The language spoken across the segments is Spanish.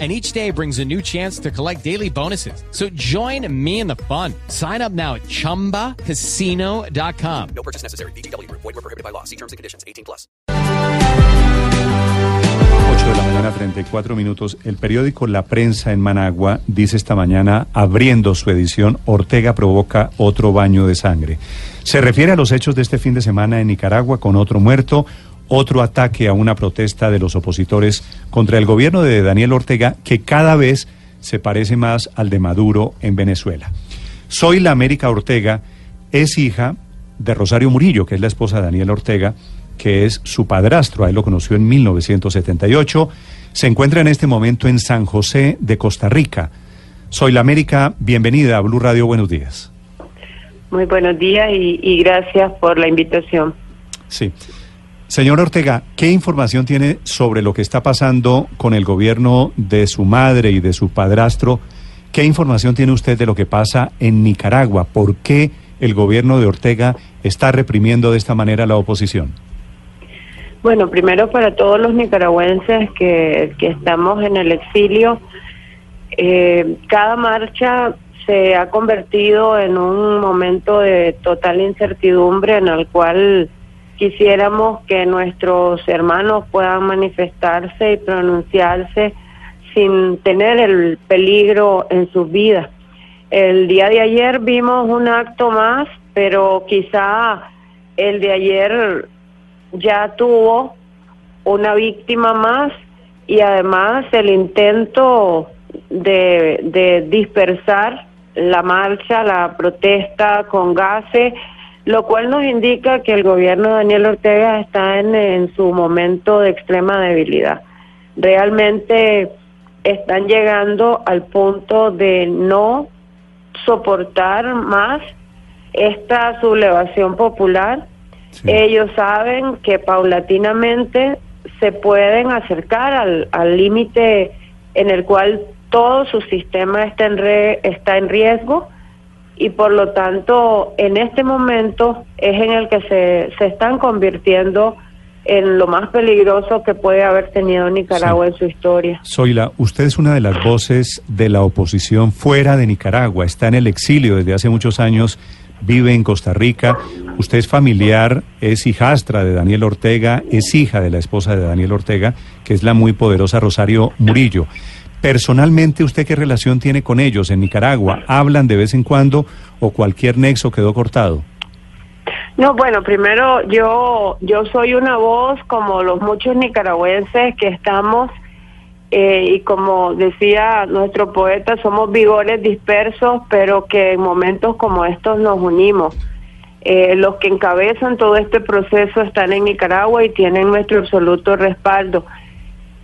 and each day brings a new chance to collect daily bonuses. So join me in the fun. Sign up now at ChumbaCasino.com. No purchase necessary. BGW. Void were prohibited by law. See terms and conditions. 18 plus. 8 de la mañana, 34 minutos. El periódico La Prensa en Managua dice esta mañana, abriendo su edición, Ortega provoca otro baño de sangre. Se refiere a los hechos de este fin de semana en Nicaragua con otro muerto, otro ataque a una protesta de los opositores contra el gobierno de Daniel Ortega que cada vez se parece más al de Maduro en Venezuela. Soy la América Ortega es hija de Rosario Murillo, que es la esposa de Daniel Ortega, que es su padrastro, ahí lo conoció en 1978. Se encuentra en este momento en San José de Costa Rica. Soy la América, bienvenida a Blue Radio, buenos días. Muy buenos días y, y gracias por la invitación. Sí. Señor Ortega, ¿qué información tiene sobre lo que está pasando con el gobierno de su madre y de su padrastro? ¿Qué información tiene usted de lo que pasa en Nicaragua? ¿Por qué el gobierno de Ortega está reprimiendo de esta manera a la oposición? Bueno, primero para todos los nicaragüenses que, que estamos en el exilio, eh, cada marcha se ha convertido en un momento de total incertidumbre en el cual quisiéramos que nuestros hermanos puedan manifestarse y pronunciarse sin tener el peligro en sus vidas. El día de ayer vimos un acto más, pero quizá el de ayer ya tuvo una víctima más y además el intento de, dispersar la marcha, la protesta con gases, lo cual nos indica que el gobierno de Daniel Ortega está en, en su momento de extrema debilidad. Realmente están llegando al punto de no soportar más esta sublevación popular. Ellos saben que paulatinamente se pueden acercar al límite en el cual todo su sistema está en, re, está en riesgo y por lo tanto en este momento es en el que se, se están convirtiendo en lo más peligroso que puede haber tenido Nicaragua Sí. en su historia. Zoila, usted es una de las voces de la oposición fuera de Nicaragua, está en el exilio desde hace muchos años, vive en Costa Rica, usted es familiar, es hijastra de Daniel Ortega, es hija de la esposa de Daniel Ortega, que es la muy poderosa Rosario Murillo. Personalmente, ¿usted qué relación tiene con ellos en Nicaragua? ¿Hablan de vez en cuando o cualquier nexo quedó cortado? No, bueno, primero yo yo soy una voz como los muchos nicaragüenses que estamos eh, y como decía nuestro poeta somos vigores dispersos, pero que en momentos como estos nos unimos. Eh, los que encabezan todo este proceso están en Nicaragua y tienen nuestro absoluto respaldo.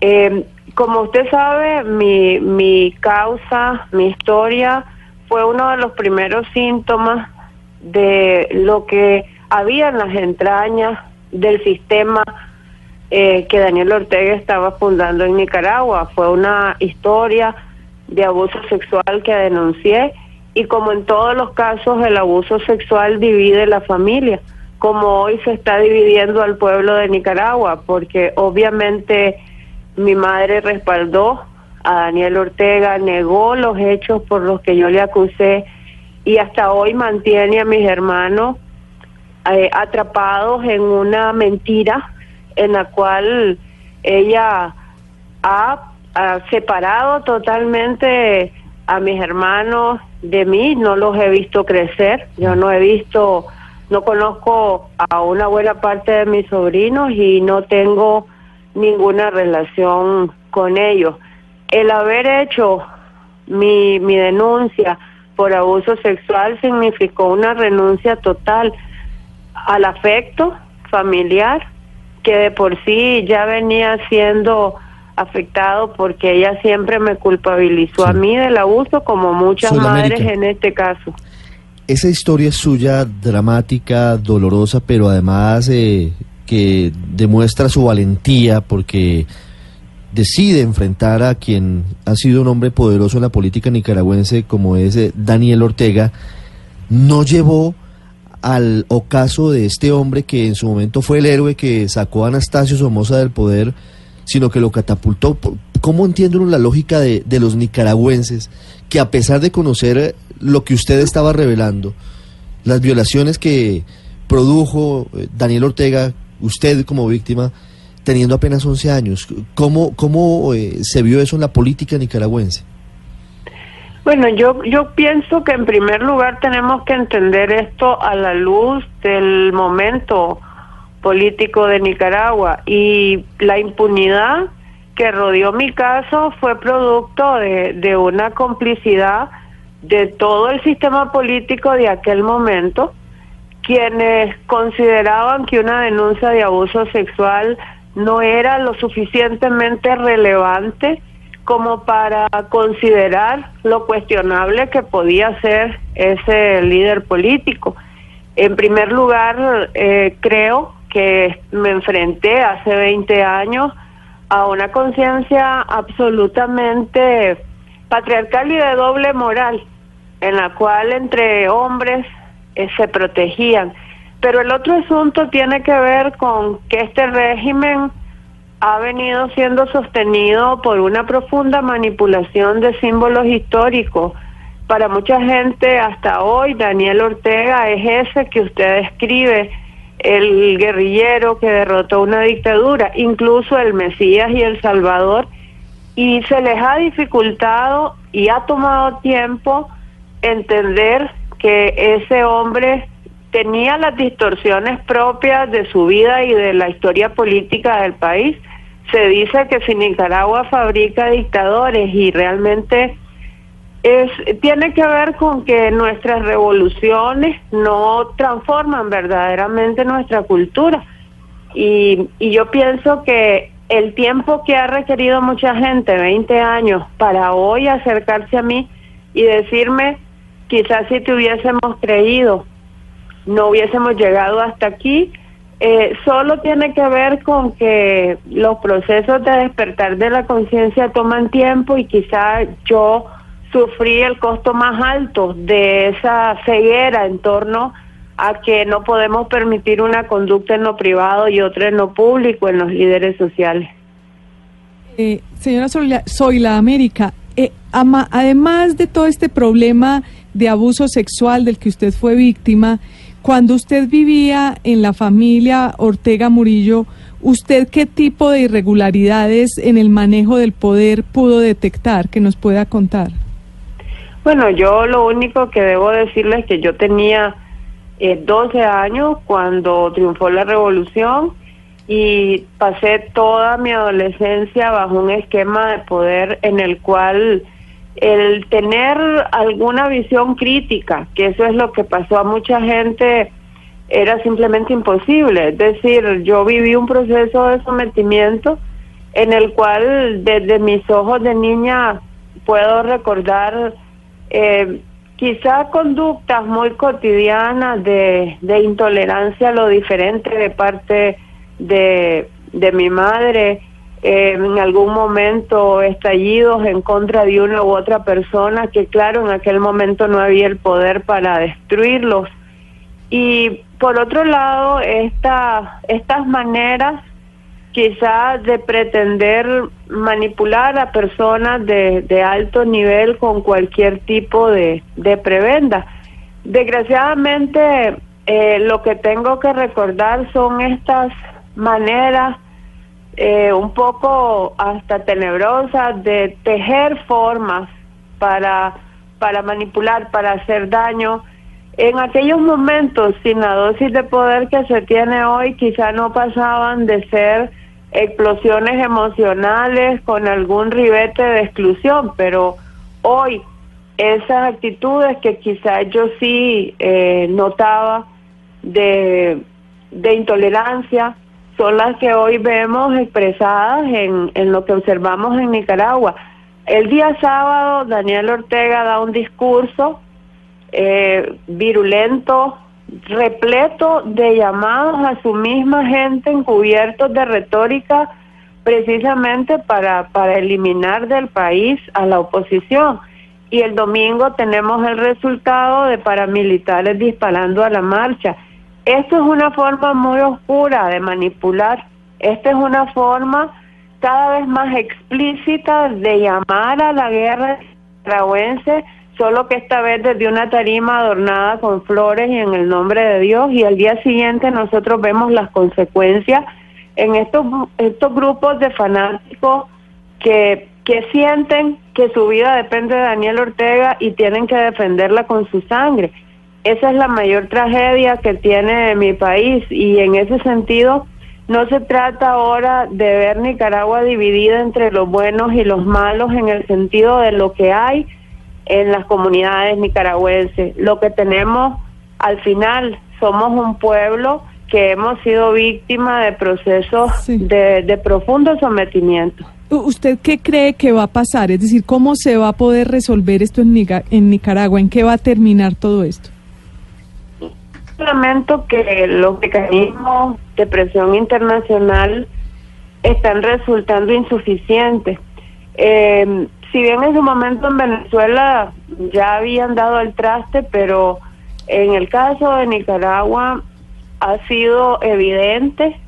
Eh, como usted sabe, mi, mi causa, mi historia fue uno de los primeros síntomas de lo que había en las entrañas del sistema eh, que Daniel Ortega estaba fundando en Nicaragua. Fue una historia de abuso sexual que denuncié y como en todos los casos el abuso sexual divide la familia, como hoy se está dividiendo al pueblo de Nicaragua, porque obviamente mi madre respaldó a Daniel Ortega, negó los hechos por los que yo le acusé y hasta hoy mantiene a mis hermanos eh, atrapados en una mentira en la cual ella ha, ha separado totalmente a mis hermanos de mí, no los he visto crecer, yo no he visto, no conozco a una buena parte de mis sobrinos y no tengo ninguna relación con ellos. El haber hecho mi, mi denuncia por abuso sexual significó una renuncia total al afecto familiar que de por sí ya venía siendo afectado porque ella siempre me culpabilizó a mí del abuso como muchas madres en este caso. Esa historia es suya, dramática, dolorosa, pero además eh, que demuestra su valentía porque decide enfrentar a quien ha sido un hombre poderoso en la política nicaragüense como es eh, Daniel Ortega, no llevó al ocaso de este hombre que en su momento fue el héroe que sacó a Anastasio Somoza del poder, sino que lo catapultó. ¿Cómo entiende uno la lógica de, de los nicaragüenses que a pesar de conocer lo que usted estaba revelando, las violaciones que produjo eh, Daniel Ortega, usted como víctima, teniendo apenas 11 años. ¿Cómo, cómo eh, se vio eso en la política nicaragüense? Bueno, yo, yo pienso que en primer lugar tenemos que entender esto a la luz del momento político de Nicaragua y la impunidad que rodeó mi caso fue producto de, de una complicidad de todo el sistema político de aquel momento, quienes consideraban que una denuncia de abuso sexual no era lo suficientemente relevante como para considerar lo cuestionable que podía ser ese líder político. En primer lugar, eh, creo que me enfrenté hace 20 años a una conciencia absolutamente patriarcal y de doble moral, en la cual entre hombres eh, se protegían. Pero el otro asunto tiene que ver con que este régimen ha venido siendo sostenido por una profunda manipulación de símbolos históricos. Para mucha gente hasta hoy Daniel Ortega es ese que usted describe, el guerrillero que derrotó una dictadura, incluso el Mesías y el Salvador, y se les ha dificultado y ha tomado tiempo entender que ese hombre tenía las distorsiones propias de su vida y de la historia política del país. Se dice que si Nicaragua fabrica dictadores y realmente es tiene que ver con que nuestras revoluciones no transforman verdaderamente nuestra cultura. Y, y yo pienso que el tiempo que ha requerido mucha gente, 20 años, para hoy acercarse a mí y decirme, quizás si te hubiésemos creído, no hubiésemos llegado hasta aquí. Eh, solo tiene que ver con que los procesos de despertar de la conciencia toman tiempo y quizá yo sufrí el costo más alto de esa ceguera en torno a que no podemos permitir una conducta en lo privado y otra en lo público en los líderes sociales. Eh, señora Soy la América, eh, además de todo este problema de abuso sexual del que usted fue víctima, cuando usted vivía en la familia Ortega Murillo, ¿usted qué tipo de irregularidades en el manejo del poder pudo detectar que nos pueda contar? Bueno, yo lo único que debo decirles es que yo tenía eh, 12 años cuando triunfó la revolución y pasé toda mi adolescencia bajo un esquema de poder en el cual el tener alguna visión crítica, que eso es lo que pasó a mucha gente, era simplemente imposible. Es decir, yo viví un proceso de sometimiento en el cual desde mis ojos de niña puedo recordar eh, quizá conductas muy cotidianas de, de intolerancia a lo diferente de parte de, de mi madre, eh, en algún momento estallidos en contra de una u otra persona, que claro, en aquel momento no había el poder para destruirlos. Y por otro lado, esta, estas maneras quizás de pretender manipular a personas de, alto nivel con cualquier tipo de, de prebenda. Desgraciadamente, eh, lo que tengo que recordar son estas maneras eh, un poco hasta tenebrosas de tejer formas para, para manipular, para hacer daño. En aquellos momentos, sin la dosis de poder que se tiene hoy, quizá no pasaban de ser explosiones emocionales con algún ribete de exclusión, pero hoy esas actitudes que quizá yo sí eh, notaba de, de intolerancia, son las que hoy vemos expresadas en, en lo que observamos en Nicaragua. El día sábado Daniel Ortega da un discurso eh, virulento, repleto de llamados a su misma gente encubiertos de retórica precisamente para, para eliminar del país a la oposición. Y el domingo tenemos el resultado de paramilitares disparando a la marcha. Esto es una forma muy oscura de manipular. Esta es una forma cada vez más explícita de llamar a la guerra nicaragüense, solo que esta vez desde una tarima adornada con flores y en el nombre de Dios, y al día siguiente nosotros vemos las consecuencias en estos, estos grupos de fanáticos que, que sienten que su vida depende de Daniel Ortega y tienen que defenderla con su sangre. Esa es la mayor tragedia que tiene mi país y en ese sentido no se trata ahora de ver Nicaragua dividida entre los buenos y los malos en el sentido de lo que hay en las comunidades nicaragüenses. Lo que tenemos al final somos un pueblo que hemos sido víctimas de procesos Sí. de, de profundo sometimiento. ¿Usted qué cree que va a pasar? Es decir, ¿cómo se va a poder resolver esto en, Nica- en Nicaragua? ¿En qué va a terminar todo esto? Lamento que los mecanismos de presión internacional están resultando insuficientes. Eh, si bien en su momento en Venezuela ya habían dado el traste, pero en el caso de Nicaragua ha sido evidente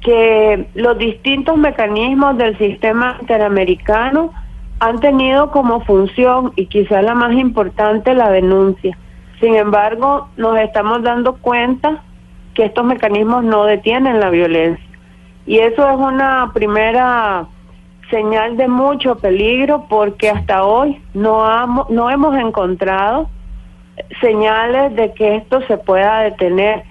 que los distintos mecanismos del sistema interamericano han tenido como función y quizá la más importante la denuncia. Sin embargo, nos estamos dando cuenta que estos mecanismos no detienen la violencia. Y eso es una primera señal de mucho peligro porque hasta hoy no, no hemos encontrado señales de que esto se pueda detener.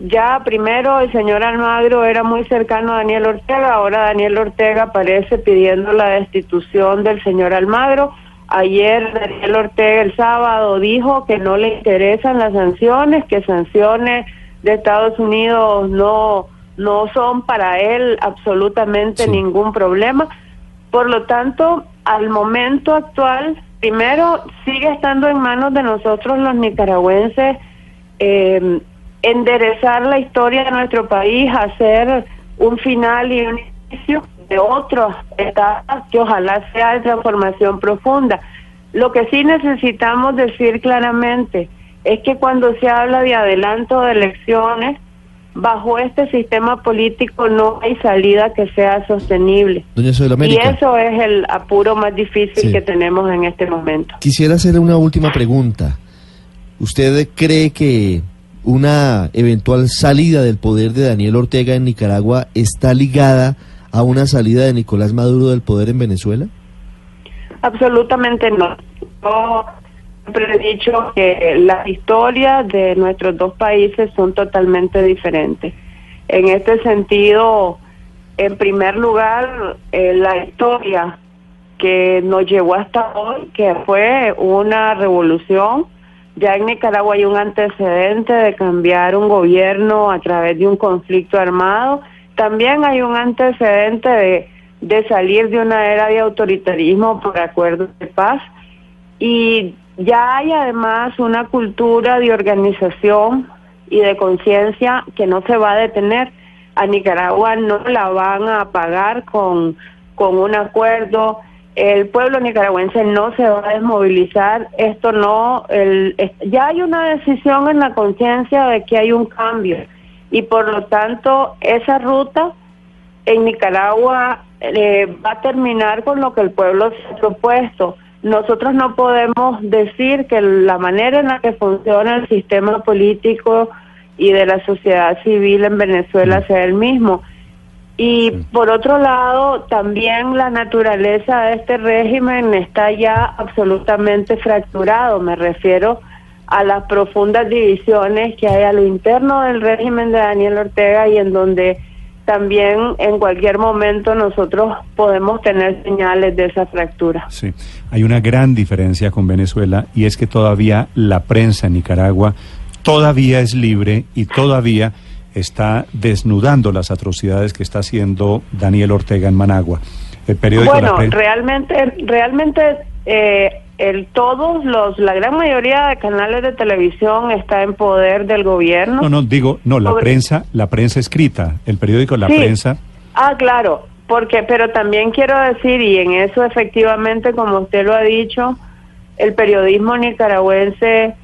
Ya primero el señor Almagro era muy cercano a Daniel Ortega, ahora Daniel Ortega aparece pidiendo la destitución del señor Almagro. Ayer Daniel Ortega el sábado dijo que no le interesan las sanciones, que sanciones de Estados Unidos no no son para él absolutamente Sí. ningún problema. Por lo tanto, al momento actual, primero sigue estando en manos de nosotros los nicaragüenses eh, enderezar la historia de nuestro país, hacer un final y un inicio de otras etapas que ojalá sea de transformación profunda. Lo que sí necesitamos decir claramente es que cuando se habla de adelanto de elecciones, bajo este sistema político no hay salida que sea sostenible. Doña Y eso es el apuro más difícil Sí. que tenemos en este momento. Quisiera hacerle una última pregunta. ¿Usted cree que una eventual salida del poder de Daniel Ortega en Nicaragua está ligada a una salida de Nicolás Maduro del poder en Venezuela? Absolutamente no. Yo siempre he dicho que las historias de nuestros dos países son totalmente diferentes. En este sentido, en primer lugar, eh, la historia que nos llevó hasta hoy, que fue una revolución. Ya en Nicaragua hay un antecedente de cambiar un gobierno a través de un conflicto armado. También hay un antecedente de, de salir de una era de autoritarismo por acuerdos de paz. Y ya hay además una cultura de organización y de conciencia que no se va a detener. A Nicaragua no la van a pagar con, con un acuerdo. El pueblo nicaragüense no se va a desmovilizar. Esto no, el, ya hay una decisión en la conciencia de que hay un cambio y por lo tanto esa ruta en Nicaragua eh, va a terminar con lo que el pueblo se ha propuesto. Nosotros no podemos decir que la manera en la que funciona el sistema político y de la sociedad civil en Venezuela sea el mismo. Y por otro lado, también la naturaleza de este régimen está ya absolutamente fracturado. Me refiero a las profundas divisiones que hay a lo interno del régimen de Daniel Ortega y en donde también en cualquier momento nosotros podemos tener señales de esa fractura. Sí, hay una gran diferencia con Venezuela y es que todavía la prensa en Nicaragua todavía es libre y todavía está desnudando las atrocidades que está haciendo Daniel Ortega en Managua. El periódico Bueno, realmente, realmente eh, el todos los la gran mayoría de canales de televisión está en poder del gobierno. No, no, digo, no, la Sobre- prensa, la prensa escrita, el periódico La Sí. Prensa. Ah, claro, porque pero también quiero decir y en eso efectivamente como usted lo ha dicho, el periodismo nicaragüense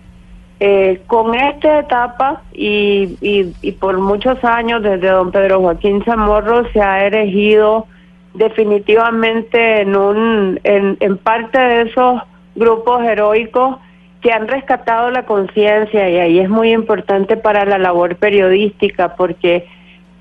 eh, con esta etapa y, y, y por muchos años desde don Pedro Joaquín Zamorro se ha erigido definitivamente en un en, en parte de esos grupos heroicos que han rescatado la conciencia y ahí es muy importante para la labor periodística porque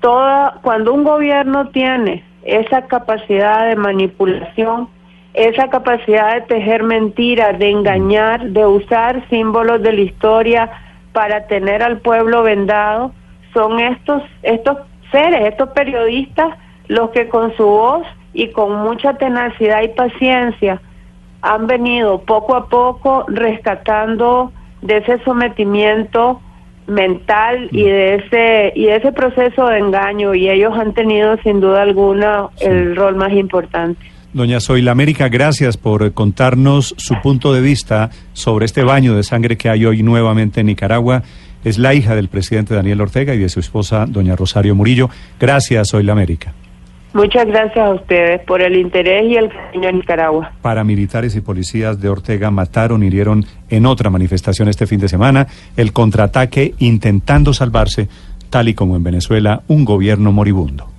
toda cuando un gobierno tiene esa capacidad de manipulación, esa capacidad de tejer mentiras, de engañar, de usar símbolos de la historia para tener al pueblo vendado, son estos estos seres, estos periodistas los que con su voz y con mucha tenacidad y paciencia han venido poco a poco rescatando de ese sometimiento mental y de ese y de ese proceso de engaño y ellos han tenido sin duda alguna el rol más importante. Doña Zoila América, gracias por contarnos su punto de vista sobre este baño de sangre que hay hoy nuevamente en Nicaragua. Es la hija del presidente Daniel Ortega y de su esposa, doña Rosario Murillo. Gracias, Zoila América. Muchas gracias a ustedes por el interés y el cariño a Nicaragua. Paramilitares y policías de Ortega mataron, hirieron en otra manifestación este fin de semana el contraataque intentando salvarse, tal y como en Venezuela, un gobierno moribundo.